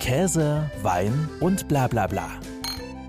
Käse, Wein und bla bla bla.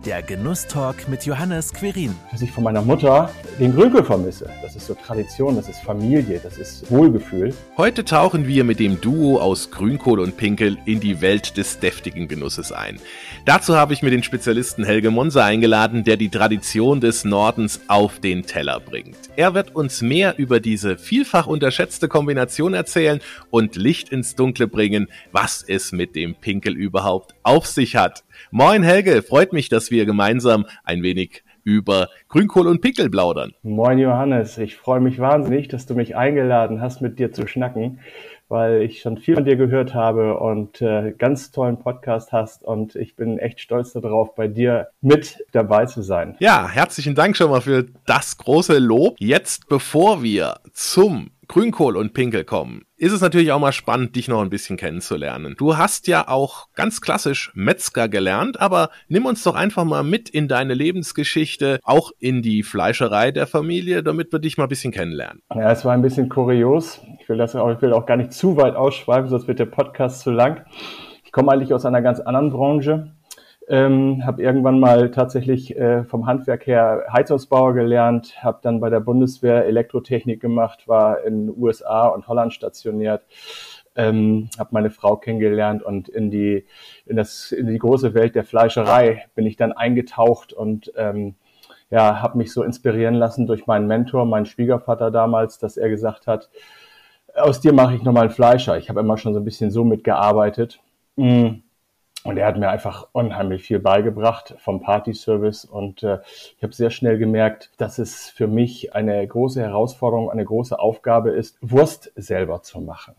Der Genusstalk mit Johannes Querin. Dass ich von meiner Mutter den Grünkohl vermisse. Das ist so Tradition, das ist Familie, das ist Wohlgefühl. Heute tauchen wir mit dem Duo aus Grünkohl und Pinkel in die Welt des deftigen Genusses ein. Dazu habe ich mir den Spezialisten Helge Monser eingeladen, der die Tradition des Nordens auf den Teller bringt. Er wird uns mehr über diese vielfach unterschätzte Kombination erzählen und Licht ins Dunkle bringen, was es mit dem Pinkel überhaupt auf sich hat. Moin Helge, freut mich, dass wir gemeinsam ein wenig über Grünkohl und Pickel plaudern. Moin Johannes, ich freue mich wahnsinnig, dass du mich eingeladen hast, mit dir zu schnacken, weil ich schon viel von dir gehört habe und äh, ganz tollen Podcast hast und ich bin echt stolz darauf, bei dir mit dabei zu sein. Ja, herzlichen Dank schon mal für das große Lob. Jetzt, bevor wir zum Grünkohl und Pinkel kommen, ist es natürlich auch mal spannend, dich noch ein bisschen kennenzulernen. Du hast ja auch ganz klassisch Metzger gelernt, aber nimm uns doch einfach mal mit in deine Lebensgeschichte, auch in die Fleischerei der Familie, damit wir dich mal ein bisschen kennenlernen. Ja, es war ein bisschen kurios. Ich will das auch, ich will auch gar nicht zu weit ausschweifen, sonst wird der Podcast zu lang. Ich komme eigentlich aus einer ganz anderen Branche. Ähm, habe irgendwann mal tatsächlich äh, vom Handwerk her Heizungsbauer gelernt, habe dann bei der Bundeswehr Elektrotechnik gemacht, war in USA und Holland stationiert, ähm, habe meine Frau kennengelernt und in die in das in die große Welt der Fleischerei bin ich dann eingetaucht und ähm, ja habe mich so inspirieren lassen durch meinen Mentor, meinen Schwiegervater damals, dass er gesagt hat, aus dir mache ich nochmal einen Fleischer. Ich habe immer schon so ein bisschen so mitgearbeitet. Mm und er hat mir einfach unheimlich viel beigebracht vom Party-Service. Und äh, ich habe sehr schnell gemerkt, dass es für mich eine große Herausforderung, eine große Aufgabe ist, Wurst selber zu machen.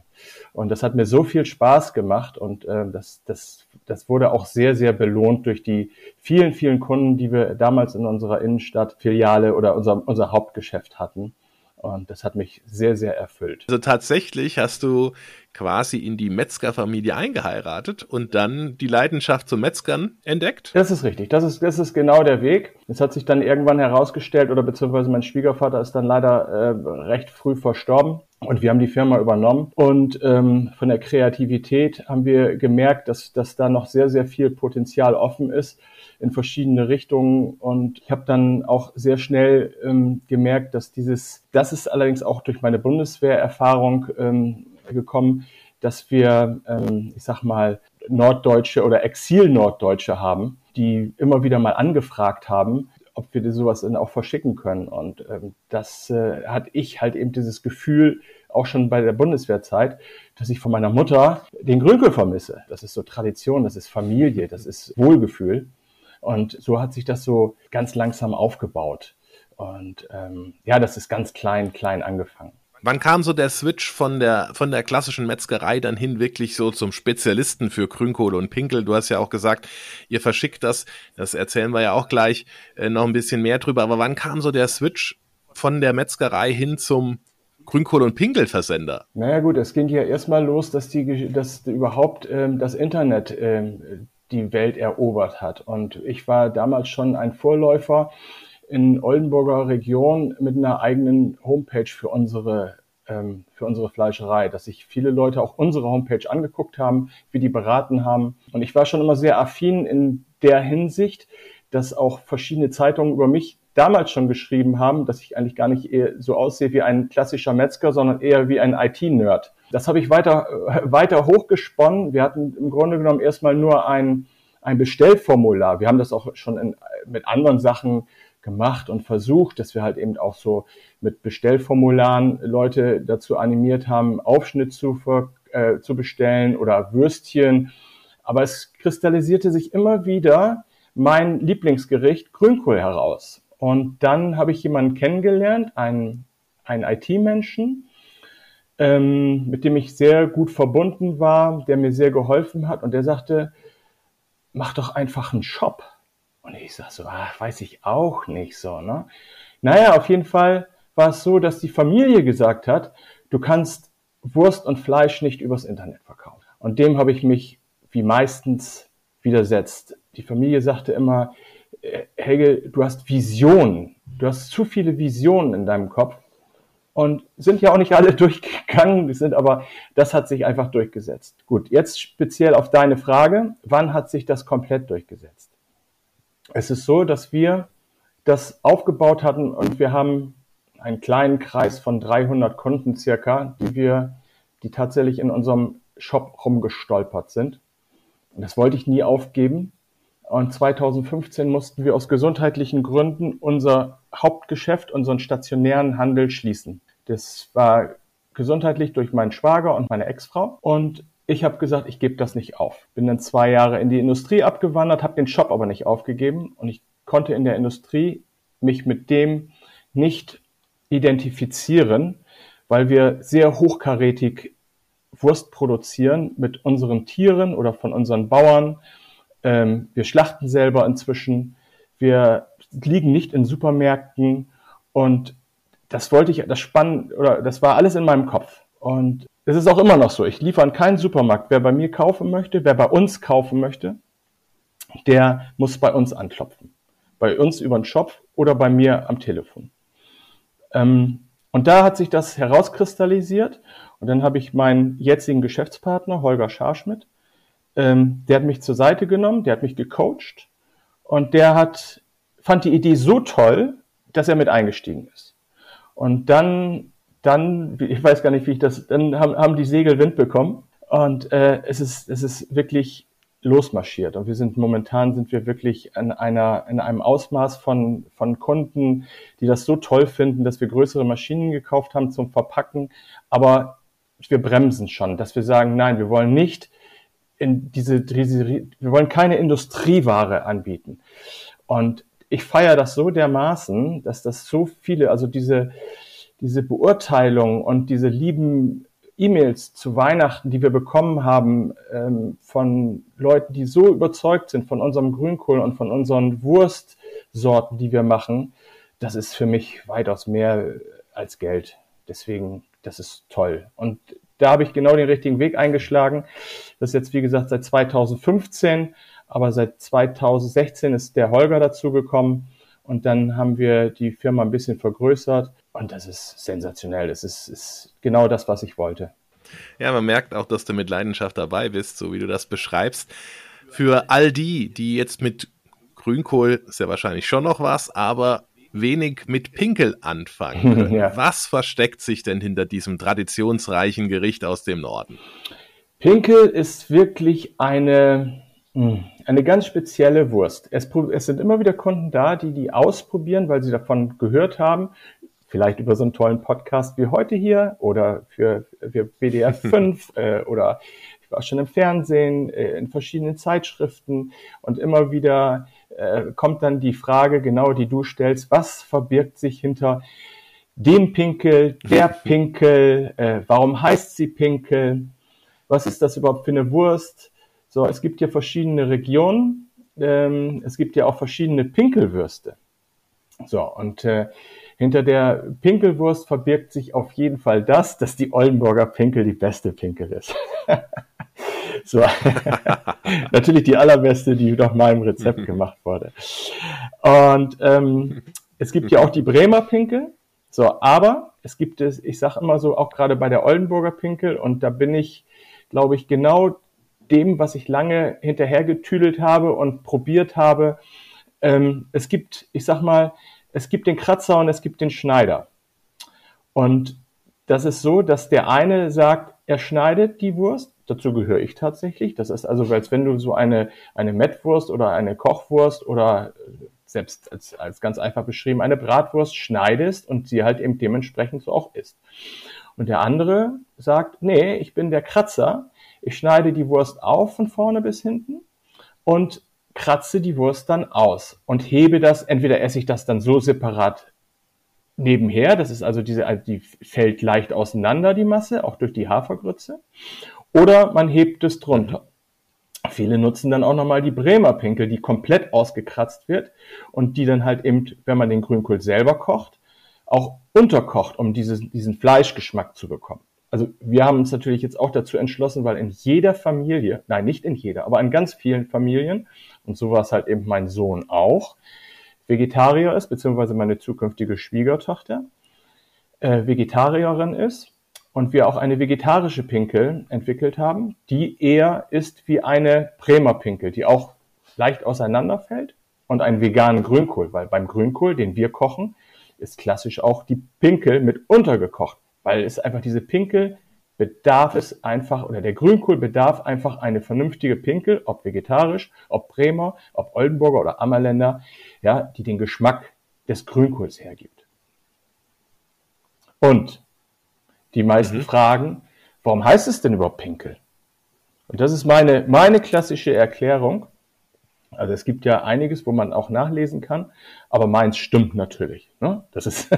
Und das hat mir so viel Spaß gemacht und äh, das, das, das wurde auch sehr, sehr belohnt durch die vielen, vielen Kunden, die wir damals in unserer Innenstadt-Filiale oder unser, unser Hauptgeschäft hatten. Und das hat mich sehr, sehr erfüllt. Also tatsächlich hast du quasi in die Metzgerfamilie eingeheiratet und dann die Leidenschaft zum Metzgern entdeckt? Das ist richtig. Das ist, das ist genau der Weg. Es hat sich dann irgendwann herausgestellt, oder beziehungsweise mein Schwiegervater ist dann leider äh, recht früh verstorben. Und wir haben die Firma übernommen. Und ähm, von der Kreativität haben wir gemerkt, dass, dass da noch sehr, sehr viel Potenzial offen ist in verschiedene Richtungen. Und ich habe dann auch sehr schnell ähm, gemerkt, dass dieses, das ist allerdings auch durch meine Bundeswehrerfahrung ähm, gekommen, dass wir, ähm, ich sag mal, Norddeutsche oder Exil-Norddeutsche haben, die immer wieder mal angefragt haben, ob wir sowas dann auch verschicken können. Und ähm, das äh, hatte ich halt eben dieses Gefühl, auch schon bei der Bundeswehrzeit, dass ich von meiner Mutter den Grünkohl vermisse. Das ist so Tradition, das ist Familie, das ist Wohlgefühl. Und so hat sich das so ganz langsam aufgebaut. Und ähm, ja, das ist ganz klein, klein angefangen. Wann kam so der Switch von der, von der klassischen Metzgerei dann hin wirklich so zum Spezialisten für Grünkohle und Pinkel? Du hast ja auch gesagt, ihr verschickt das. Das erzählen wir ja auch gleich äh, noch ein bisschen mehr drüber. Aber wann kam so der Switch von der Metzgerei hin zum Grünkohl- und Pinkelversender? Naja gut, es ging ja erstmal los, dass die, dass überhaupt ähm, das Internet ähm, die Welt erobert hat. Und ich war damals schon ein Vorläufer in Oldenburger Region mit einer eigenen Homepage für unsere ähm, für unsere Fleischerei, dass sich viele Leute auch unsere Homepage angeguckt haben, wie die beraten haben. Und ich war schon immer sehr affin in der Hinsicht, dass auch verschiedene Zeitungen über mich damals schon geschrieben haben, dass ich eigentlich gar nicht so aussehe wie ein klassischer Metzger, sondern eher wie ein IT-Nerd. Das habe ich weiter, weiter hochgesponnen. Wir hatten im Grunde genommen erstmal nur ein, ein Bestellformular. Wir haben das auch schon in, mit anderen Sachen gemacht und versucht, dass wir halt eben auch so mit Bestellformularen Leute dazu animiert haben, Aufschnitt zu, äh, zu bestellen oder Würstchen. Aber es kristallisierte sich immer wieder mein Lieblingsgericht Grünkohl heraus. Und dann habe ich jemanden kennengelernt, einen, einen IT-Menschen, ähm, mit dem ich sehr gut verbunden war, der mir sehr geholfen hat. Und der sagte, mach doch einfach einen Shop. Und ich sag so, ach, weiß ich auch nicht so, ne? Naja, auf jeden Fall war es so, dass die Familie gesagt hat, du kannst Wurst und Fleisch nicht übers Internet verkaufen. Und dem habe ich mich wie meistens widersetzt. Die Familie sagte immer, äh, Helge, du hast Visionen. Du hast zu viele Visionen in deinem Kopf. und sind ja auch nicht alle durchgegangen, die sind aber, das hat sich einfach durchgesetzt. Gut, jetzt speziell auf deine Frage, wann hat sich das komplett durchgesetzt? Es ist so, dass wir das aufgebaut hatten und wir haben einen kleinen Kreis von 300 Kunden circa, die wir, die tatsächlich in unserem Shop rumgestolpert sind. Und das wollte ich nie aufgeben. Und 2015 mussten wir aus gesundheitlichen Gründen unser Hauptgeschäft, unseren stationären Handel schließen. Das war gesundheitlich durch meinen Schwager und meine Ex-Frau. Und ich habe gesagt, ich gebe das nicht auf. Bin dann zwei Jahre in die Industrie abgewandert, habe den Shop aber nicht aufgegeben. Und ich konnte in der Industrie mich mit dem nicht identifizieren, weil wir sehr hochkarätig Wurst produzieren mit unseren Tieren oder von unseren Bauern. Ähm, wir schlachten selber inzwischen. Wir liegen nicht in Supermärkten und das wollte ich, das spannend oder das war alles in meinem Kopf. Und es ist auch immer noch so. Ich liefere an keinen Supermarkt. Wer bei mir kaufen möchte, wer bei uns kaufen möchte, der muss bei uns anklopfen. Bei uns über den Shop oder bei mir am Telefon. Ähm, und da hat sich das herauskristallisiert. Und dann habe ich meinen jetzigen Geschäftspartner, Holger Scharschmidt, ähm, der hat mich zur Seite genommen, der hat mich gecoacht und der hat, fand die Idee so toll, dass er mit eingestiegen ist. Und dann, dann, ich weiß gar nicht, wie ich das, dann haben, haben die Segel Wind bekommen und äh, es ist, es ist wirklich losmarschiert. Und wir sind momentan sind wir wirklich in einer, in einem Ausmaß von, von Kunden, die das so toll finden, dass wir größere Maschinen gekauft haben zum Verpacken. Aber wir bremsen schon, dass wir sagen, nein, wir wollen nicht in diese, diese wir wollen keine Industrieware anbieten. Und ich feiere das so dermaßen, dass das so viele, also diese, diese Beurteilung und diese lieben E-Mails zu Weihnachten, die wir bekommen haben ähm, von Leuten, die so überzeugt sind von unserem Grünkohl und von unseren Wurstsorten, die wir machen, das ist für mich weitaus mehr als Geld. Deswegen, das ist toll. Und da habe ich genau den richtigen Weg eingeschlagen. Das ist jetzt, wie gesagt, seit 2015, aber seit 2016 ist der Holger dazugekommen. Und dann haben wir die Firma ein bisschen vergrößert und das ist sensationell. Das ist, ist genau das, was ich wollte. Ja, man merkt auch, dass du mit Leidenschaft dabei bist, so wie du das beschreibst. Für all die, die jetzt mit Grünkohl, ist ja wahrscheinlich schon noch was, aber wenig mit Pinkel anfangen. ja. Was versteckt sich denn hinter diesem traditionsreichen Gericht aus dem Norden? Pinkel ist wirklich eine, eine ganz spezielle Wurst. Es, es, sind immer wieder Kunden da, die die ausprobieren, weil sie davon gehört haben. Vielleicht über so einen tollen Podcast wie heute hier oder für, für BDR 5 äh, oder ich war schon im Fernsehen, äh, in verschiedenen Zeitschriften. Und immer wieder äh, kommt dann die Frage, genau die du stellst, was verbirgt sich hinter dem Pinkel, der Pinkel, äh, warum heißt sie Pinkel, was ist das überhaupt für eine Wurst? So, es gibt ja verschiedene Regionen, ähm, es gibt ja auch verschiedene Pinkelwürste. So, und äh, hinter der Pinkelwurst verbirgt sich auf jeden Fall das, dass die Oldenburger Pinkel die beste Pinkel ist. so. Natürlich die allerbeste, die nach meinem Rezept gemacht wurde. Und ähm, es gibt ja auch die Bremer Pinkel. So, aber es gibt es, ich sage immer so, auch gerade bei der Oldenburger Pinkel, und da bin ich, glaube ich, genau dem, was ich lange hinterhergetüdelt habe und probiert habe. Ähm, es gibt, ich sag mal, es gibt den Kratzer und es gibt den Schneider. Und das ist so, dass der eine sagt, er schneidet die Wurst. Dazu gehöre ich tatsächlich. Das ist also, als wenn du so eine, eine Mettwurst oder eine Kochwurst oder selbst als, als ganz einfach beschrieben eine Bratwurst schneidest und sie halt eben dementsprechend so auch isst. Und der andere sagt, nee, ich bin der Kratzer. Ich schneide die Wurst auf von vorne bis hinten und kratze die Wurst dann aus und hebe das, entweder esse ich das dann so separat nebenher, das ist also diese, also die fällt leicht auseinander, die Masse, auch durch die Hafergrütze, oder man hebt es drunter. Viele nutzen dann auch nochmal die Bremer Pinkel, die komplett ausgekratzt wird und die dann halt eben, wenn man den Grünkohl selber kocht, auch unterkocht, um dieses, diesen Fleischgeschmack zu bekommen also wir haben uns natürlich jetzt auch dazu entschlossen, weil in jeder Familie, nein, nicht in jeder, aber in ganz vielen Familien, und so war es halt eben mein Sohn auch, Vegetarier ist, beziehungsweise meine zukünftige Schwiegertochter. äh, Vegetarierin ist und wir auch eine vegetarische Pinkel entwickelt haben, die eher ist wie eine Bremer Pinkel, die auch leicht auseinanderfällt und einen veganen Grünkohl, weil beim Grünkohl, den wir kochen, ist klassisch auch die Pinkel mit untergekocht, weil es einfach diese Pinkel bedarf es einfach, oder der Grünkohl bedarf einfach eine vernünftige Pinkel, ob vegetarisch, ob Bremer, ob Oldenburger oder Ammerländer, ja, die den Geschmack des Grünkohls hergibt. Und die meisten mhm. fragen, warum heißt es denn überhaupt Pinkel? Und das ist meine, meine klassische Erklärung. Also es gibt ja einiges, wo man auch nachlesen kann, aber meins stimmt natürlich. Ne? Das ist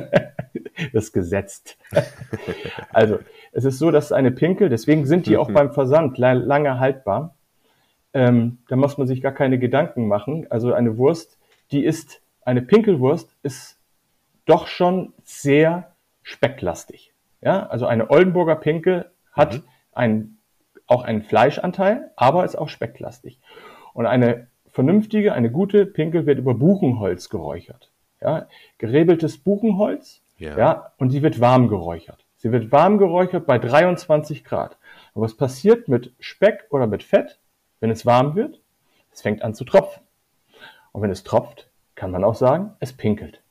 das gesetzt. also es ist so, dass eine Pinkel, deswegen sind die auch mhm. beim Versand lange haltbar. Ähm, da muss man sich gar keine Gedanken machen. Also eine Wurst, die ist, eine Pinkelwurst ist doch schon sehr specklastig. Ja, also eine Oldenburger Pinkel hat mhm. ein, auch einen Fleischanteil, aber ist auch specklastig. Und eine vernünftige, eine gute Pinkel wird über Buchenholz geräuchert. Ja, gerebeltes Buchenholz, ja. ja, und die wird warm geräuchert. Sie wird warm geräuchert bei 23 Grad. Und was passiert mit Speck oder mit Fett, wenn es warm wird? Es fängt an zu tropfen. Und wenn es tropft, kann man auch sagen, es pinkelt.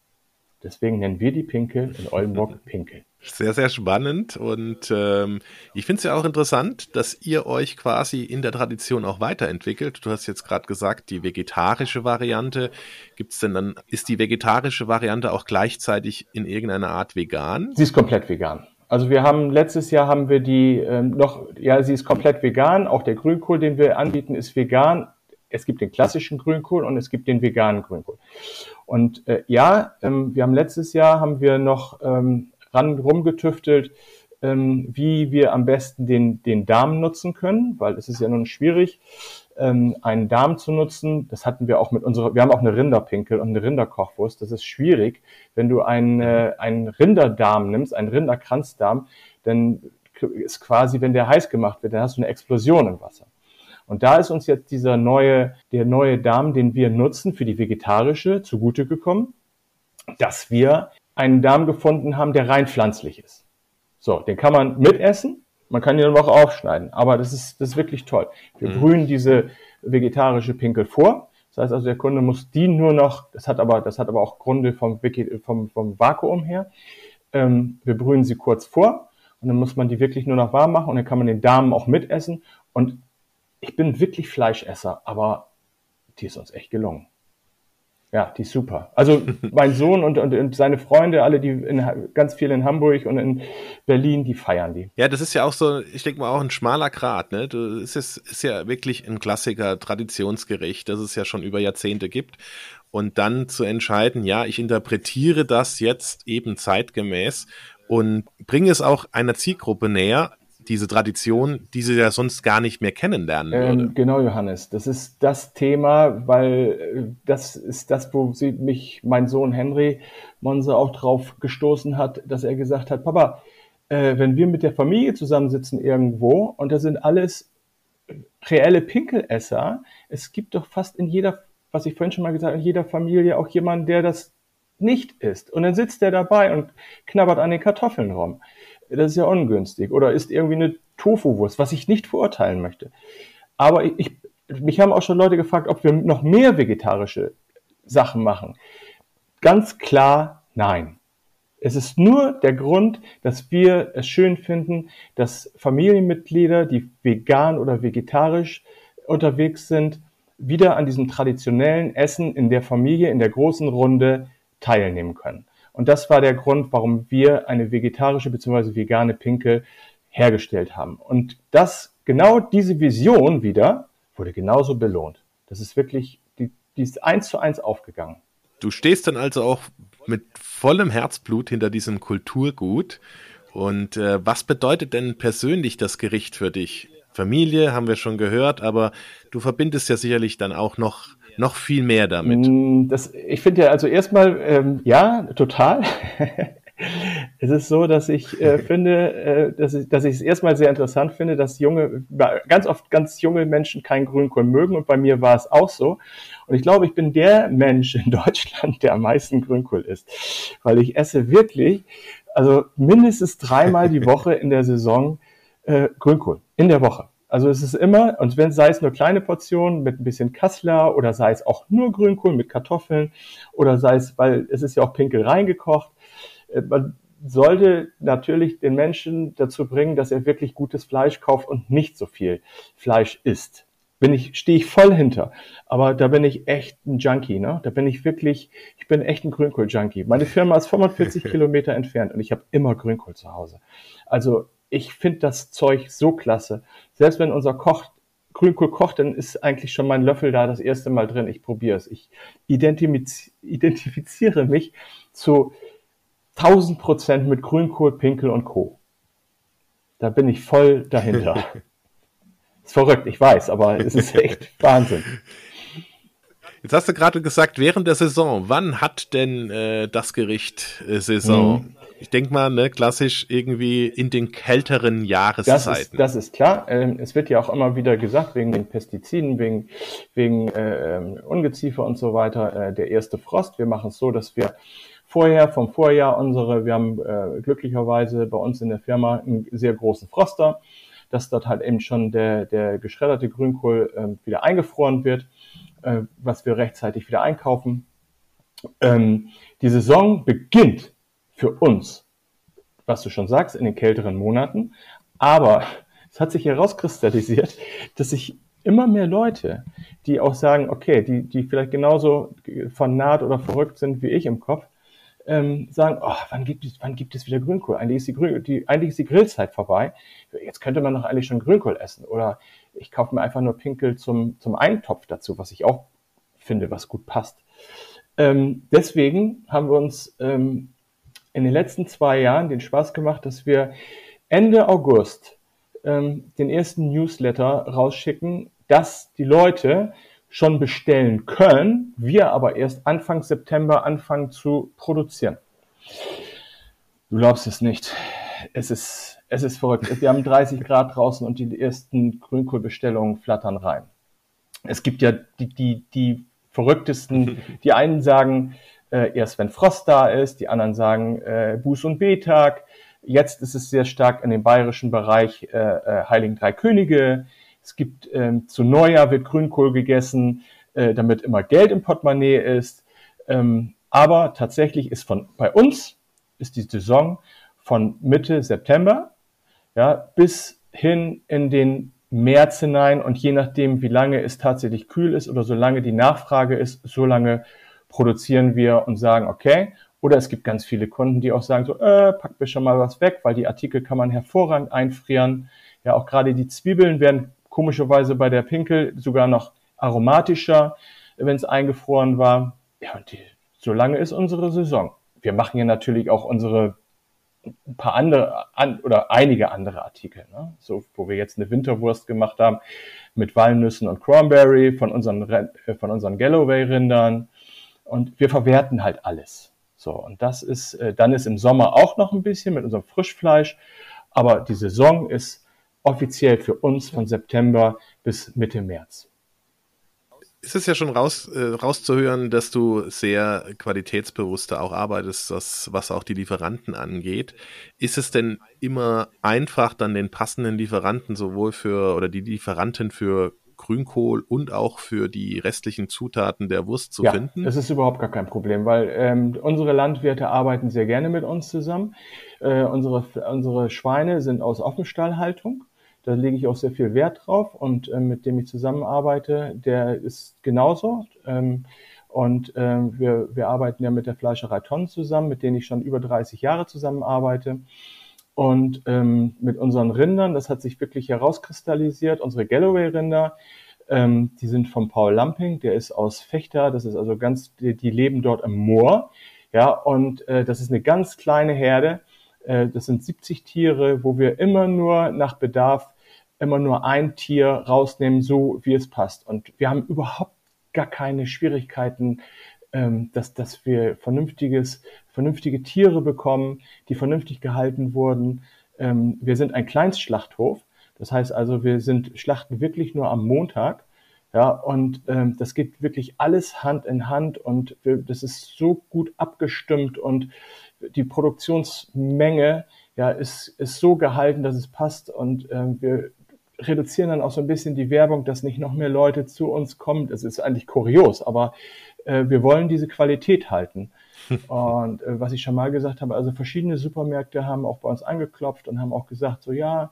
Deswegen nennen wir die Pinkel in Oldenburg Pinkel. Sehr, sehr spannend und ähm, ich finde es ja auch interessant, dass ihr euch quasi in der Tradition auch weiterentwickelt. Du hast jetzt gerade gesagt, die vegetarische Variante. Gibt es denn dann, ist die vegetarische Variante auch gleichzeitig in irgendeiner Art vegan? Sie ist komplett vegan. Also wir haben letztes Jahr haben wir die ähm, noch, ja, sie ist komplett vegan. Auch der Grünkohl, den wir anbieten, ist vegan. Es gibt den klassischen Grünkohl und es gibt den veganen Grünkohl. Und äh, ja, ähm, wir haben letztes Jahr haben wir noch ähm, ran rumgetüftelt, ähm, wie wir am besten den, den Darm nutzen können, weil es ist ja nun schwierig, ähm, einen Darm zu nutzen. Das hatten wir auch mit unserer, wir haben auch eine Rinderpinkel und eine Rinderkochwurst. Das ist schwierig, wenn du einen, äh, einen Rinderdarm nimmst, einen Rinderkranzdarm, dann ist quasi, wenn der heiß gemacht wird, dann hast du eine Explosion im Wasser. Und da ist uns jetzt dieser neue, der neue Darm, den wir nutzen für die vegetarische, zugute gekommen, dass wir einen Darm gefunden haben, der rein pflanzlich ist. So, den kann man mitessen, man kann ihn auch aufschneiden, aber das ist, das ist wirklich toll. Wir mhm. brühen diese vegetarische Pinkel vor. Das heißt also, der Kunde muss die nur noch, das hat aber, das hat aber auch Gründe vom, vom, vom Vakuum her. Ähm, wir brühen sie kurz vor und dann muss man die wirklich nur noch warm machen und dann kann man den Darm auch mitessen. Und ich bin wirklich Fleischesser, aber die ist uns echt gelungen. Ja, die ist super. Also mein Sohn und, und, und seine Freunde, alle, die in, ganz viel in Hamburg und in Berlin, die feiern die. Ja, das ist ja auch so, ich denke mal, auch ein schmaler Grat. Ne? Es ist, ist ja wirklich ein Klassiker, Traditionsgericht, das es ja schon über Jahrzehnte gibt. Und dann zu entscheiden, ja, ich interpretiere das jetzt eben zeitgemäß und bringe es auch einer Zielgruppe näher, diese Tradition, die sie ja sonst gar nicht mehr kennenlernen ähm, würde. genau, Johannes. Das ist das Thema, weil äh, das ist das, wo sie mich, mein Sohn Henry Monse auch drauf gestoßen hat, dass er gesagt hat, Papa, äh, wenn wir mit der Familie zusammensitzen irgendwo und da sind alles reelle Pinkelesser, es gibt doch fast in jeder, was ich vorhin schon mal gesagt habe, in jeder Familie auch jemanden, der das nicht isst. Und dann sitzt der dabei und knabbert an den Kartoffeln rum das ist ja ungünstig. Oder ist irgendwie eine Tofu-Wurst, was ich nicht verurteilen möchte. Aber ich, mich haben auch schon Leute gefragt, ob wir noch mehr vegetarische Sachen machen. Ganz klar, nein. Es ist nur der Grund, dass wir es schön finden, dass Familienmitglieder, die vegan oder vegetarisch unterwegs sind, wieder an diesem traditionellen Essen in der Familie, in der großen Runde teilnehmen können. Und das war der Grund, warum wir eine vegetarische bzw. vegane Pinkel hergestellt haben. Und das, genau diese Vision wieder, wurde genauso belohnt. Das ist wirklich, die, die ist eins zu eins aufgegangen. Du stehst dann also auch mit vollem Herzblut hinter diesem Kulturgut. Und äh, was bedeutet denn persönlich das Gericht für dich? Familie haben wir schon gehört, aber du verbindest ja sicherlich dann auch noch noch viel mehr damit. Mm, das, ich finde ja, also erstmal, ähm, ja, total. es ist so, dass ich äh, finde, äh, dass ich, dass ich es erstmal sehr interessant finde, dass junge, ganz oft ganz junge Menschen keinen Grünkohl mögen und bei mir war es auch so. Und ich glaube, ich bin der Mensch in Deutschland, der am meisten Grünkohl isst, weil ich esse wirklich Also mindestens dreimal die Woche in der Saison äh, Grünkohl. In der Woche. Also es ist immer, und wenn sei es nur kleine Portionen mit ein bisschen Kassler oder sei es auch nur Grünkohl mit Kartoffeln oder sei es, weil es ist ja auch Pinkel reingekocht. Äh, man sollte natürlich den Menschen dazu bringen, dass er wirklich gutes Fleisch kauft und nicht so viel Fleisch isst. Bin ich, stehe ich voll hinter. Aber da bin ich echt ein Junkie, ne? Da bin ich wirklich, ich bin echt ein Grünkohl-Junkie. Meine Firma ist 45 Kilometer entfernt und ich habe immer Grünkohl zu Hause. Also ich finde das Zeug so klasse. Selbst wenn unser Koch Grünkohl kocht, dann ist eigentlich schon mein Löffel da das erste Mal drin. Ich probiere es. Ich identifiziere mich zu 1000 Prozent mit Grünkohl, Pinkel und Co. Da bin ich voll dahinter. ist verrückt, ich weiß, aber es ist echt Wahnsinn. Jetzt hast du gerade gesagt, während der Saison, wann hat denn äh, das Gericht äh, Saison? Ich denke mal, ne, klassisch irgendwie in den kälteren Jahreszeiten. Das ist, das ist klar. Ähm, es wird ja auch immer wieder gesagt, wegen den Pestiziden, wegen, wegen äh, Ungeziefer und so weiter, äh, der erste Frost. Wir machen es so, dass wir vorher, vom Vorjahr unsere, wir haben äh, glücklicherweise bei uns in der Firma einen sehr großen Froster, dass dort halt eben schon der, der geschredderte Grünkohl äh, wieder eingefroren wird, äh, was wir rechtzeitig wieder einkaufen. Ähm, die Saison beginnt für uns, was du schon sagst, in den kälteren Monaten. Aber es hat sich herauskristallisiert, dass sich immer mehr Leute, die auch sagen, okay, die, die vielleicht genauso vernarrt oder verrückt sind wie ich im Kopf, ähm, sagen, oh, wann gibt es, wann gibt es wieder Grünkohl? Eigentlich ist die, Grün, die, eigentlich ist die Grillzeit vorbei. Jetzt könnte man doch eigentlich schon Grünkohl essen. Oder ich kaufe mir einfach nur Pinkel zum, zum Eintopf dazu, was ich auch finde, was gut passt. Ähm, deswegen haben wir uns ähm, in den letzten zwei Jahren den Spaß gemacht, dass wir Ende August ähm, den ersten Newsletter rausschicken, dass die Leute schon bestellen können, wir aber erst Anfang September anfangen zu produzieren. Du glaubst es nicht. Es ist, es ist verrückt. Wir haben 30 Grad draußen und die ersten Grünkohlbestellungen flattern rein. Es gibt ja die, die, die verrücktesten, die einen sagen, äh, erst wenn Frost da ist, die anderen sagen äh, Buß- und B-Tag. Jetzt ist es sehr stark in dem bayerischen Bereich äh, äh, Heiligen Drei Könige. Es gibt ähm, zu Neujahr wird Grünkohl gegessen, äh, damit immer Geld im Portemonnaie ist. Ähm, aber tatsächlich ist von bei uns ist die Saison von Mitte September ja, bis hin in den März hinein und je nachdem, wie lange es tatsächlich kühl ist oder solange die Nachfrage ist, so lange produzieren wir und sagen, okay. Oder es gibt ganz viele Kunden, die auch sagen so, äh, packt mir schon mal was weg, weil die Artikel kann man hervorragend einfrieren. Ja, auch gerade die Zwiebeln werden komischerweise bei der Pinkel sogar noch aromatischer, wenn es eingefroren war. Ja, und die, so lange ist unsere Saison. Wir machen ja natürlich auch unsere ein paar andere an, oder einige andere Artikel, ne? so wo wir jetzt eine Winterwurst gemacht haben mit Walnüssen und Cranberry von unseren äh, von unseren Galloway Rindern und wir verwerten halt alles. So, und das ist, äh, dann ist im Sommer auch noch ein bisschen mit unserem Frischfleisch, aber die Saison ist offiziell für uns von September bis Mitte März. Ist es ja schon raus, äh, rauszuhören, dass du sehr qualitätsbewusster auch arbeitest, was, was auch die Lieferanten angeht. Ist es denn immer einfach, dann den passenden Lieferanten sowohl für oder die Lieferanten für Grünkohl und auch für die restlichen Zutaten der Wurst zu ja, finden? Das ist überhaupt gar kein Problem, weil ähm, unsere Landwirte arbeiten sehr gerne mit uns zusammen. Äh, unsere, unsere Schweine sind aus Offenstallhaltung. Da lege ich auch sehr viel Wert drauf und äh, mit dem ich zusammenarbeite, der ist genauso. Ähm, und ähm, wir, wir arbeiten ja mit der Fleischerei Tonnen zusammen, mit denen ich schon über 30 Jahre zusammenarbeite. Und ähm, mit unseren Rindern, das hat sich wirklich herauskristallisiert, unsere Galloway-Rinder, ähm, die sind vom Paul Lamping, der ist aus Fechter, das ist also ganz, die, die leben dort im Moor. Ja, und äh, das ist eine ganz kleine Herde. Äh, das sind 70 Tiere, wo wir immer nur nach Bedarf immer nur ein Tier rausnehmen, so wie es passt. Und wir haben überhaupt gar keine Schwierigkeiten, ähm, dass, dass wir vernünftiges, vernünftige Tiere bekommen, die vernünftig gehalten wurden. Ähm, wir sind ein Kleinstschlachthof. Das heißt also, wir sind schlachten wirklich nur am Montag. Ja, und ähm, das geht wirklich alles Hand in Hand und wir, das ist so gut abgestimmt und die Produktionsmenge ja, ist, ist so gehalten, dass es passt und ähm, wir reduzieren dann auch so ein bisschen die Werbung, dass nicht noch mehr Leute zu uns kommen. Das ist eigentlich kurios, aber äh, wir wollen diese Qualität halten. Und äh, was ich schon mal gesagt habe, also verschiedene Supermärkte haben auch bei uns angeklopft und haben auch gesagt, so ja,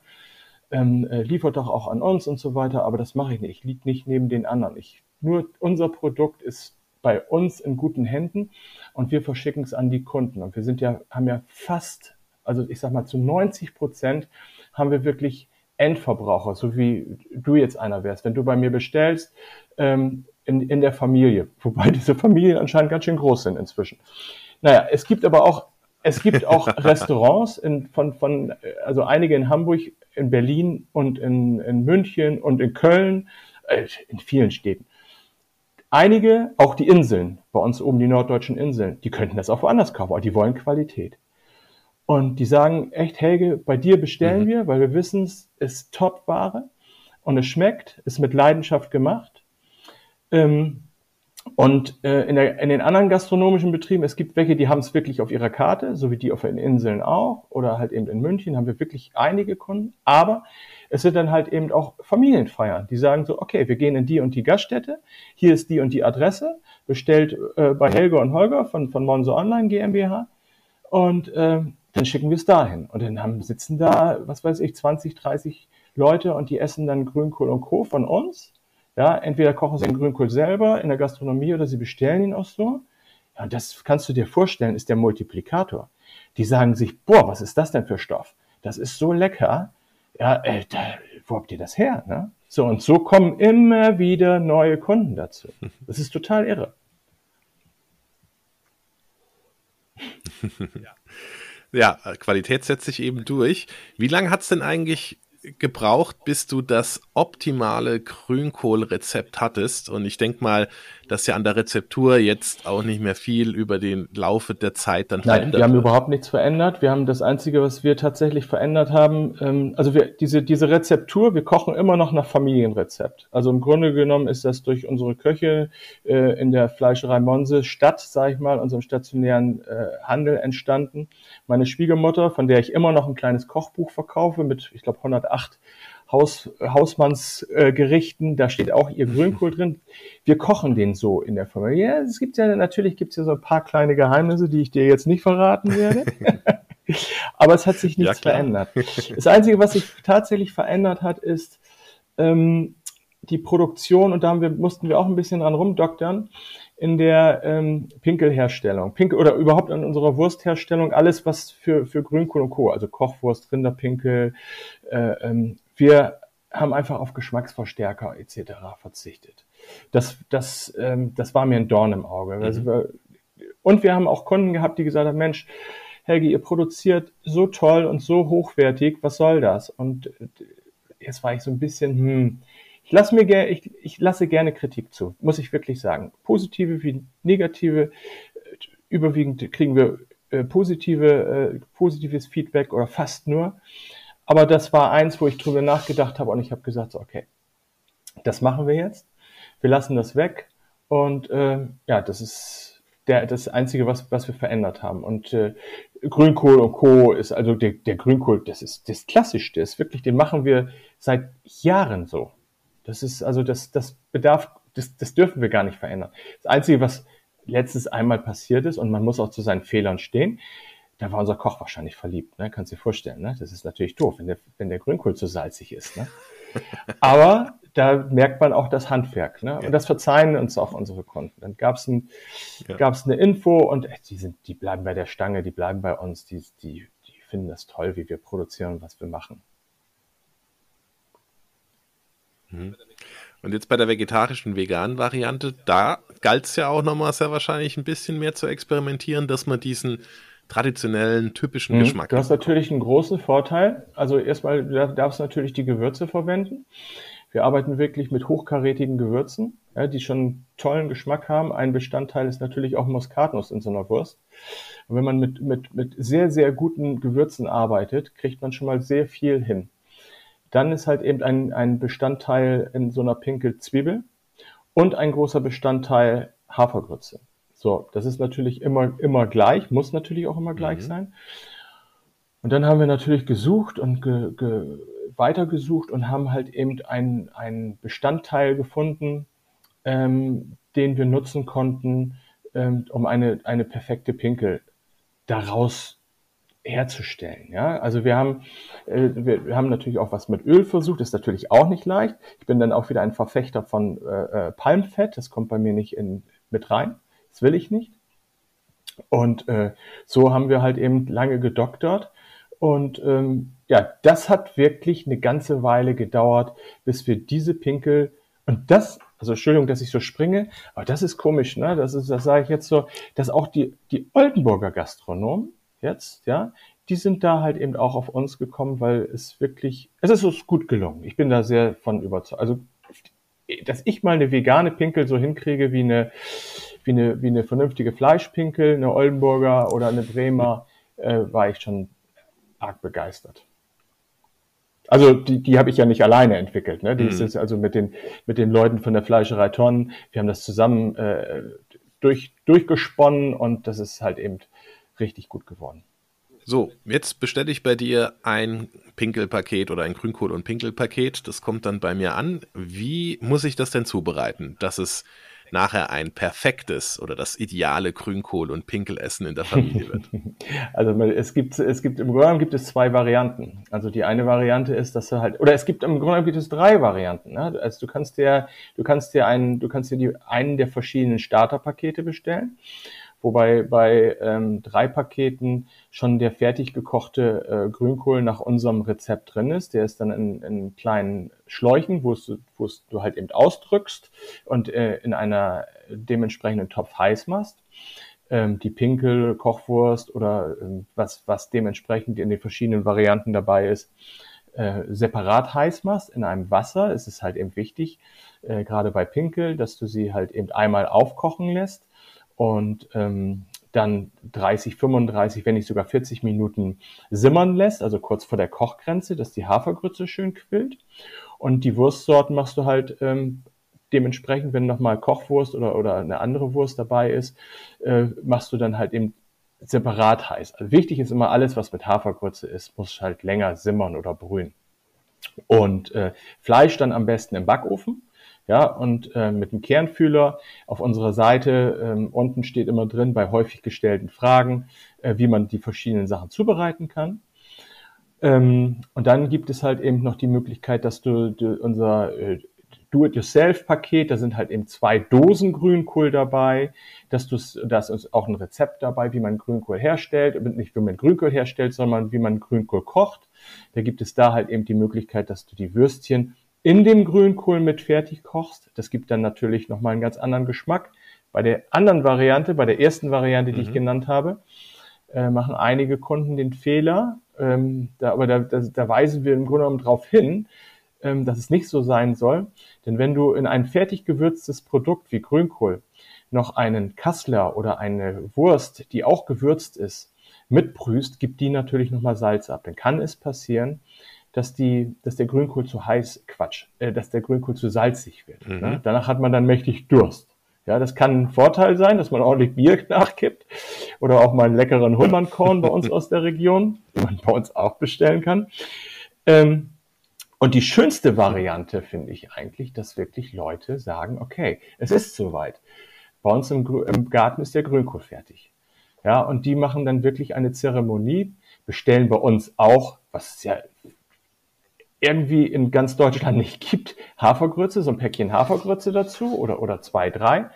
ähm, äh, liefert doch auch an uns und so weiter, aber das mache ich nicht. Ich liege nicht neben den anderen. Ich, nur unser Produkt ist bei uns in guten Händen und wir verschicken es an die Kunden. Und wir sind ja, haben ja fast, also ich sag mal zu 90 Prozent haben wir wirklich Endverbraucher, so wie du jetzt einer wärst. Wenn du bei mir bestellst, ähm, in, in der Familie, wobei diese Familien anscheinend ganz schön groß sind inzwischen. Naja, es gibt aber auch, es gibt auch Restaurants in, von, von, also einige in Hamburg, in Berlin und in, in München und in Köln, äh, in vielen Städten. Einige, auch die Inseln, bei uns oben die norddeutschen Inseln, die könnten das auch woanders kaufen, aber die wollen Qualität. Und die sagen, echt, Helge, bei dir bestellen mhm. wir, weil wir wissen, es ist Top-Ware und es schmeckt, ist mit Leidenschaft gemacht. Ähm, und äh, in, der, in den anderen gastronomischen Betrieben, es gibt welche, die haben es wirklich auf ihrer Karte, so wie die auf den Inseln auch, oder halt eben in München haben wir wirklich einige Kunden. Aber es sind dann halt eben auch Familienfeiern, die sagen so, okay, wir gehen in die und die Gaststätte, hier ist die und die Adresse, bestellt äh, bei Helge und Holger von, von Monzo Online GmbH. Und äh, dann schicken wir es dahin. Und dann haben, sitzen da, was weiß ich, 20, 30 Leute und die essen dann Grünkohl und Co. von uns. Ja, entweder kochen sie den Grünkohl selber in der Gastronomie oder sie bestellen ihn auch so. Ja, und das kannst du dir vorstellen, ist der Multiplikator. Die sagen sich, boah, was ist das denn für Stoff? Das ist so lecker. Ja, äh, da, wo habt ihr das her? Ne? So, und so kommen immer wieder neue Kunden dazu. Das ist total irre. ja. Ja, Qualität setzt sich eben durch. Wie lange hat's denn eigentlich gebraucht, bis du das optimale Grünkohlrezept hattest. Und ich denke mal, dass ja an der Rezeptur jetzt auch nicht mehr viel über den Laufe der Zeit dann Nein, verändert wir haben wird. überhaupt nichts verändert. Wir haben das Einzige, was wir tatsächlich verändert haben, ähm, also wir, diese, diese Rezeptur, wir kochen immer noch nach Familienrezept. Also im Grunde genommen ist das durch unsere Köche äh, in der Fleischerei Monse Stadt, sage ich mal, unserem stationären äh, Handel entstanden. Meine Schwiegermutter, von der ich immer noch ein kleines Kochbuch verkaufe mit, ich glaube, 108 Haus, Hausmannsgerichten, äh, da steht auch ihr Grünkohl drin. Wir kochen den so in der Familie. Ja, es gibt ja, natürlich gibt es ja so ein paar kleine Geheimnisse, die ich dir jetzt nicht verraten werde. Aber es hat sich nichts ja, verändert. Das Einzige, was sich tatsächlich verändert hat, ist ähm, die Produktion, und da haben wir, mussten wir auch ein bisschen dran rumdoktern, in der ähm, Pinkelherstellung. Pinkel oder überhaupt an unserer Wurstherstellung, alles was für, für Grünkohl und Co., also Kochwurst, Rinderpinkel, äh, ähm, wir haben einfach auf Geschmacksverstärker etc. verzichtet. Das, das, ähm, das war mir ein Dorn im Auge. Mhm. Also wir, und wir haben auch Kunden gehabt, die gesagt haben, Mensch, Helge, ihr produziert so toll und so hochwertig, was soll das? Und äh, jetzt war ich so ein bisschen, hm, ich lasse mir gerne, ich, ich lasse gerne Kritik zu, muss ich wirklich sagen. Positive wie negative, überwiegend kriegen wir äh, positive, äh, positives Feedback oder fast nur. Aber das war eins, wo ich drüber nachgedacht habe und ich habe gesagt, so, okay, das machen wir jetzt. Wir lassen das weg und äh, ja, das ist der, das Einzige, was, was wir verändert haben. Und äh, Grünkohl und Co. ist also der, der Grünkohl, das ist das Klassischste, ist wirklich, den machen wir seit Jahren so. Das ist also das, das bedarf, das, das dürfen wir gar nicht verändern. Das Einzige, was letztes einmal passiert ist und man muss auch zu seinen Fehlern stehen, da war unser Koch wahrscheinlich verliebt, ne? Kannst dir vorstellen, ne? Das ist natürlich doof, wenn der, wenn der Grünkohl zu salzig ist, ne? Aber da merkt man auch das Handwerk, ne? Und das verzeihen uns auch unsere Kunden. Dann gab's ein, ja. gab's eine Info und äh, die sind, die bleiben bei der Stange, die bleiben bei uns, die, die, die finden das toll, wie wir produzieren und was wir machen. Mhm. Und jetzt bei der vegetarischen veganen Variante, da galt es ja auch nochmal sehr wahrscheinlich ein bisschen mehr zu experimentieren, dass man diesen traditionellen, typischen mhm. Geschmack. Du hast natürlich einen großen Vorteil. Also erstmal du darfst natürlich die Gewürze verwenden. Wir arbeiten wirklich mit hochkarätigen Gewürzen, ja, die schon tollen Geschmack haben. Ein Bestandteil ist natürlich auch Muskatnuss in so einer Wurst. Und wenn man mit, mit, mit sehr, sehr guten Gewürzen arbeitet, kriegt man schon mal sehr viel hin. Dann ist halt eben ein, ein Bestandteil in so einer Pinkel Zwiebel und ein großer Bestandteil Hafergrütze. So, das ist natürlich immer, immer gleich, muss natürlich auch immer gleich mhm. sein. Und dann haben wir natürlich gesucht und ge, ge, weitergesucht und haben halt eben einen, einen Bestandteil gefunden, ähm, den wir nutzen konnten, ähm, um eine, eine perfekte Pinkel daraus herzustellen. Ja, also wir haben, äh, wir, wir haben natürlich auch was mit Öl versucht, ist natürlich auch nicht leicht. Ich bin dann auch wieder ein Verfechter von äh, äh, Palmfett, das kommt bei mir nicht in, mit rein, das will ich nicht. Und äh, so haben wir halt eben lange gedoktert und ähm, ja, das hat wirklich eine ganze Weile gedauert, bis wir diese Pinkel und das, also Entschuldigung, dass ich so springe, aber das ist komisch, ne? Das ist, das sage ich jetzt so, dass auch die die Oldenburger Gastronomen jetzt, ja, die sind da halt eben auch auf uns gekommen, weil es wirklich, es ist uns gut gelungen. Ich bin da sehr von überzeugt. Also, dass ich mal eine vegane Pinkel so hinkriege wie eine, wie eine, wie eine vernünftige Fleischpinkel, eine Oldenburger oder eine Bremer, äh, war ich schon arg begeistert. Also die, die habe ich ja nicht alleine entwickelt. Ne? Die mhm. ist also mit den, mit den Leuten von der Fleischerei Tonnen. Wir haben das zusammen äh, durch, durchgesponnen und das ist halt eben richtig gut geworden. So, jetzt bestelle ich bei dir ein Pinkelpaket oder ein Grünkohl- und Pinkelpaket. Das kommt dann bei mir an. Wie muss ich das denn zubereiten, dass es nachher ein perfektes oder das ideale Grünkohl- und Pinkelessen in der Familie wird? Also es gibt, es gibt im Grunde gibt es zwei Varianten. Also die eine Variante ist, dass du halt, oder es gibt im Grunde gibt es drei Varianten. Ne? Also du kannst dir, du kannst dir einen, du kannst dir die, einen der verschiedenen Starterpakete bestellen wobei bei ähm, drei Paketen schon der fertig gekochte äh, Grünkohl nach unserem Rezept drin ist. Der ist dann in, in kleinen Schläuchen, wo es, wo es du halt eben ausdrückst und äh, in einer dementsprechenden Topf heiß machst. Ähm, die Pinkel, Kochwurst oder äh, was, was dementsprechend in den verschiedenen Varianten dabei ist, äh, separat heiß machst in einem Wasser. Es ist halt eben wichtig, äh, gerade bei Pinkel, dass du sie halt eben einmal aufkochen lässt und ähm, dann 30, 35, wenn nicht sogar 40 Minuten simmern lässt, also kurz vor der Kochgrenze, dass die Hafergrütze schön quillt. Und die Wurstsorten machst du halt ähm, dementsprechend, wenn nochmal Kochwurst oder, oder eine andere Wurst dabei ist, äh, machst du dann halt eben separat heiß. Also wichtig ist immer alles, was mit Hafergrütze ist, muss halt länger simmern oder brühen. Und äh, Fleisch dann am besten im Backofen ja, und äh, mit dem Kernfühler auf unserer Seite ähm, unten steht immer drin bei häufig gestellten Fragen, äh, wie man die verschiedenen Sachen zubereiten kann. Ähm, und dann gibt es halt eben noch die Möglichkeit, dass du, du unser äh, Do-it-yourself-Paket, da sind halt eben zwei Dosen Grünkohl dabei, dass du da ist auch ein Rezept dabei, wie man Grünkohl herstellt, nicht wie man Grünkohl herstellt, sondern wie man Grünkohl kocht. Da gibt es da halt eben die Möglichkeit, dass du die Würstchen in dem Grünkohl mit fertig kochst. Das gibt dann natürlich nochmal einen ganz anderen Geschmack. Bei der anderen Variante, bei der ersten Variante, die mhm. ich genannt habe, äh, machen einige Kunden den Fehler, ähm, da, aber da, da, da weisen wir im Grunde genommen darauf hin, ähm, dass es nicht so sein soll. Denn wenn du in ein fertig gewürztes Produkt wie Grünkohl noch einen Kassler oder eine Wurst, die auch gewürzt ist, mitbrühst, gibt die natürlich nochmal Salz ab. Dann kann es passieren, dass die, dass der Grünkohl zu heiß, Quatsch, äh, dass der Grünkohl zu salzig wird. Mhm. Ne? Danach hat man dann mächtig Durst. Ja, das kann ein Vorteil sein, dass man ordentlich Bier nachkippt oder auch mal einen leckeren Hummernkorn bei uns aus der Region, den man bei uns auch bestellen kann. Ähm, und die schönste Variante finde ich eigentlich, dass wirklich Leute sagen, okay, es ist soweit. Bei uns im, im Garten ist der Grünkohl fertig. Ja, und die machen dann wirklich eine Zeremonie, bestellen bei uns auch, was ja irgendwie in ganz Deutschland nicht gibt, Hafergrütze, so ein Päckchen Hafergrütze dazu oder, oder zwei, drei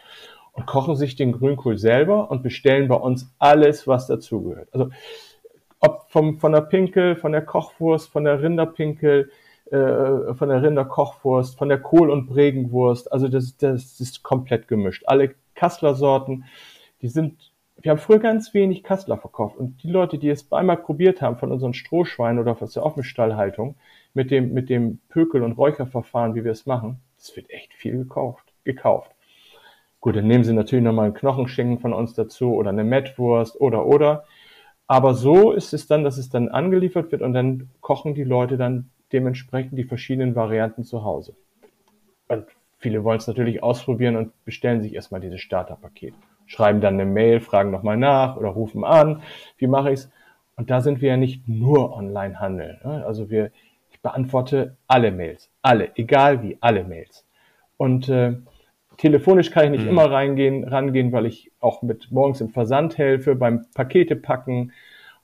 und kochen sich den Grünkohl selber und bestellen bei uns alles, was dazugehört. Also ob vom, von der Pinkel, von der Kochwurst, von der Rinderpinkel, äh, von der Rinderkochwurst, von der Kohl- und Bregenwurst, also das, das ist komplett gemischt. Alle Kassler-Sorten, die sind wir haben früher ganz wenig Kassler verkauft und die Leute, die es einmal probiert haben von unseren Strohschweinen oder aus der Offenstallhaltung mit dem, mit dem Pökel- und Räucherverfahren, wie wir es machen, es wird echt viel gekauft, gekauft. Gut, dann nehmen sie natürlich nochmal einen Knochenschinken von uns dazu oder eine Mettwurst oder, oder. Aber so ist es dann, dass es dann angeliefert wird und dann kochen die Leute dann dementsprechend die verschiedenen Varianten zu Hause. Und viele wollen es natürlich ausprobieren und bestellen sich erstmal dieses Starterpaket. schreiben dann eine Mail, fragen nochmal nach oder rufen an. Wie mache ich's? Und da sind wir ja nicht nur Online-Handel. Ne? Also wir, ich beantworte alle Mails, alle, egal wie, alle Mails. Und äh, telefonisch kann ich nicht mhm. immer reingehen, rangehen, weil ich auch mit morgens im Versand helfe, beim Pakete packen.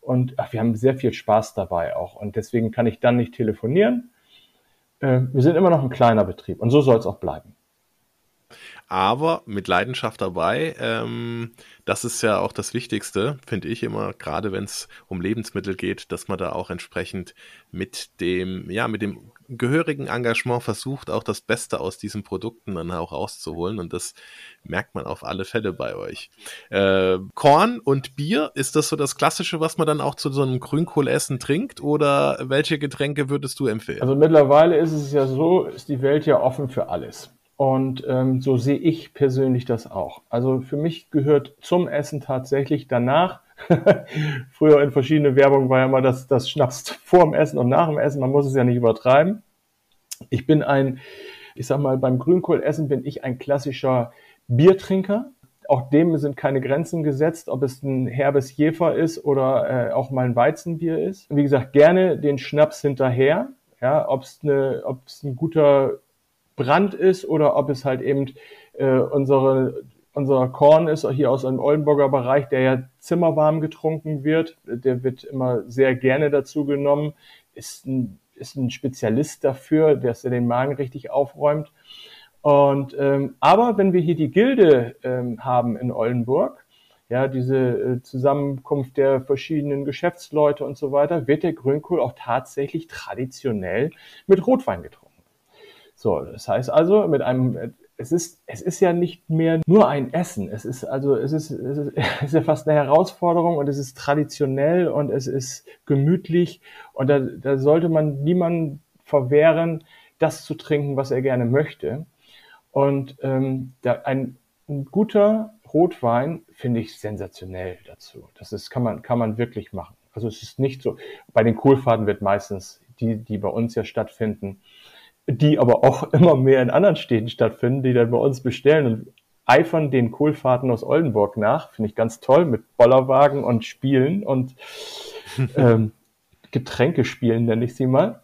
Und ach, wir haben sehr viel Spaß dabei auch. Und deswegen kann ich dann nicht telefonieren. Äh, wir sind immer noch ein kleiner Betrieb und so soll es auch bleiben aber mit Leidenschaft dabei. Ähm, das ist ja auch das Wichtigste, finde ich immer, gerade wenn es um Lebensmittel geht, dass man da auch entsprechend mit dem, ja, mit dem gehörigen Engagement versucht, auch das Beste aus diesen Produkten dann auch rauszuholen. Und das merkt man auf alle Fälle bei euch. Äh, Korn und Bier, ist das so das Klassische, was man dann auch zu so einem Grünkohlessen trinkt? Oder welche Getränke würdest du empfehlen? Also mittlerweile ist es ja so, ist die Welt ja offen für alles. Und ähm, so sehe ich persönlich das auch. Also für mich gehört zum Essen tatsächlich danach. Früher in verschiedene Werbung war ja immer das, das Schnaps vor dem Essen und nach dem Essen. Man muss es ja nicht übertreiben. Ich bin ein, ich sag mal, beim Grünkohlessen bin ich ein klassischer Biertrinker. Auch dem sind keine Grenzen gesetzt, ob es ein herbes Jefer ist oder äh, auch mal ein Weizenbier ist. Wie gesagt, gerne den Schnaps hinterher. Ja, ob es eine, ob es ein guter Brand ist oder ob es halt eben äh, unsere unser Korn ist hier aus einem Oldenburger Bereich, der ja zimmerwarm getrunken wird. Der wird immer sehr gerne dazu genommen. Ist ein, ist ein Spezialist dafür, dass er den Magen richtig aufräumt. Und ähm, aber wenn wir hier die Gilde ähm, haben in Oldenburg, ja, diese äh, Zusammenkunft der verschiedenen Geschäftsleute und so weiter, wird der Grünkohl auch tatsächlich traditionell mit Rotwein getrunken. So, das heißt also, mit einem, es ist, es ist ja nicht mehr nur ein Essen. Es ist also, es ist, es ist, es ist ja fast eine Herausforderung und es ist traditionell und es ist gemütlich und da, da sollte man niemanden verwehren, das zu trinken, was er gerne möchte. Und ähm, da, ein, ein guter Rotwein finde ich sensationell dazu. Das ist, kann man, kann man wirklich machen. Also es ist nicht so, bei den Kohlfahrten wird meistens die, die bei uns ja stattfinden, die aber auch immer mehr in anderen Städten stattfinden, die dann bei uns bestellen und eifern den Kohlfahrten aus Oldenburg nach. Finde ich ganz toll mit Bollerwagen und Spielen und ähm, Getränkespielen nenne ich sie mal.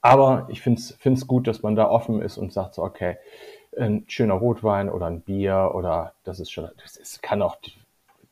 Aber ich finde es gut, dass man da offen ist und sagt so, okay, ein schöner Rotwein oder ein Bier oder das ist schon, das ist, kann auch,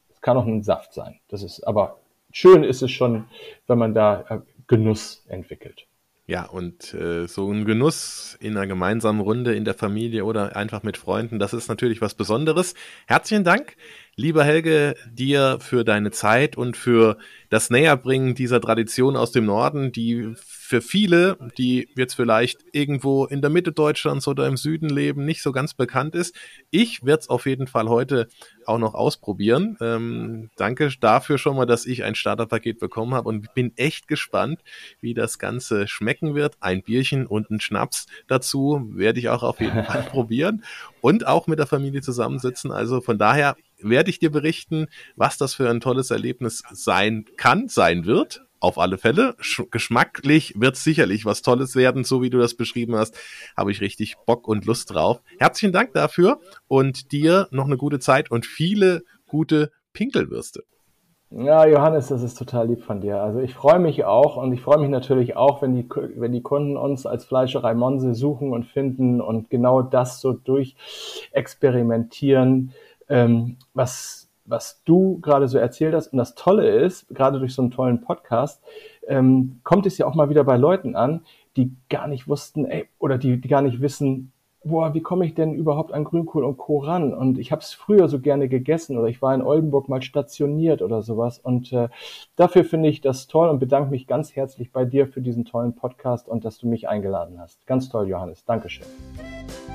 das kann auch ein Saft sein. Das ist, aber schön ist es schon, wenn man da äh, Genuss entwickelt. Ja, und äh, so ein Genuss in einer gemeinsamen Runde in der Familie oder einfach mit Freunden, das ist natürlich was Besonderes. Herzlichen Dank, lieber Helge, dir für deine Zeit und für das Näherbringen dieser Tradition aus dem Norden, die für viele, die jetzt vielleicht irgendwo in der Mitte Deutschlands oder im Süden leben, nicht so ganz bekannt ist. Ich werde es auf jeden Fall heute auch noch ausprobieren. Ähm, danke dafür schon mal, dass ich ein Starterpaket bekommen habe und bin echt gespannt, wie das Ganze schmecken wird. Ein Bierchen und ein Schnaps dazu werde ich auch auf jeden Fall probieren und auch mit der Familie zusammensitzen. Also von daher werde ich dir berichten, was das für ein tolles Erlebnis sein kann, sein wird auf alle Fälle. Sch geschmacklich wird sicherlich was Tolles werden, so wie du das beschrieben hast. Habe ich richtig Bock und Lust drauf. Herzlichen Dank dafür und dir noch eine gute Zeit und viele gute Pinkelwürste. Ja, Johannes, das ist total lieb von dir. Also ich freue mich auch und ich freue mich natürlich auch, wenn die, wenn die Kunden uns als Fleischerei Monse suchen und finden und genau das so durchexperimentieren, ähm, was was du gerade so erzählt hast. Und das Tolle ist, gerade durch so einen tollen Podcast, ähm, kommt es ja auch mal wieder bei Leuten an, die gar nicht wussten, ey, oder die, die gar nicht wissen, boah, wie komme ich denn überhaupt an Grünkohl und Co. ran? Und ich habe es früher so gerne gegessen oder ich war in Oldenburg mal stationiert oder sowas. Und äh, dafür finde ich das toll und bedanke mich ganz herzlich bei dir für diesen tollen Podcast und dass du mich eingeladen hast. Ganz toll, Johannes. Dankeschön.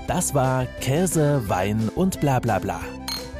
Das war Käse, Wein und bla bla bla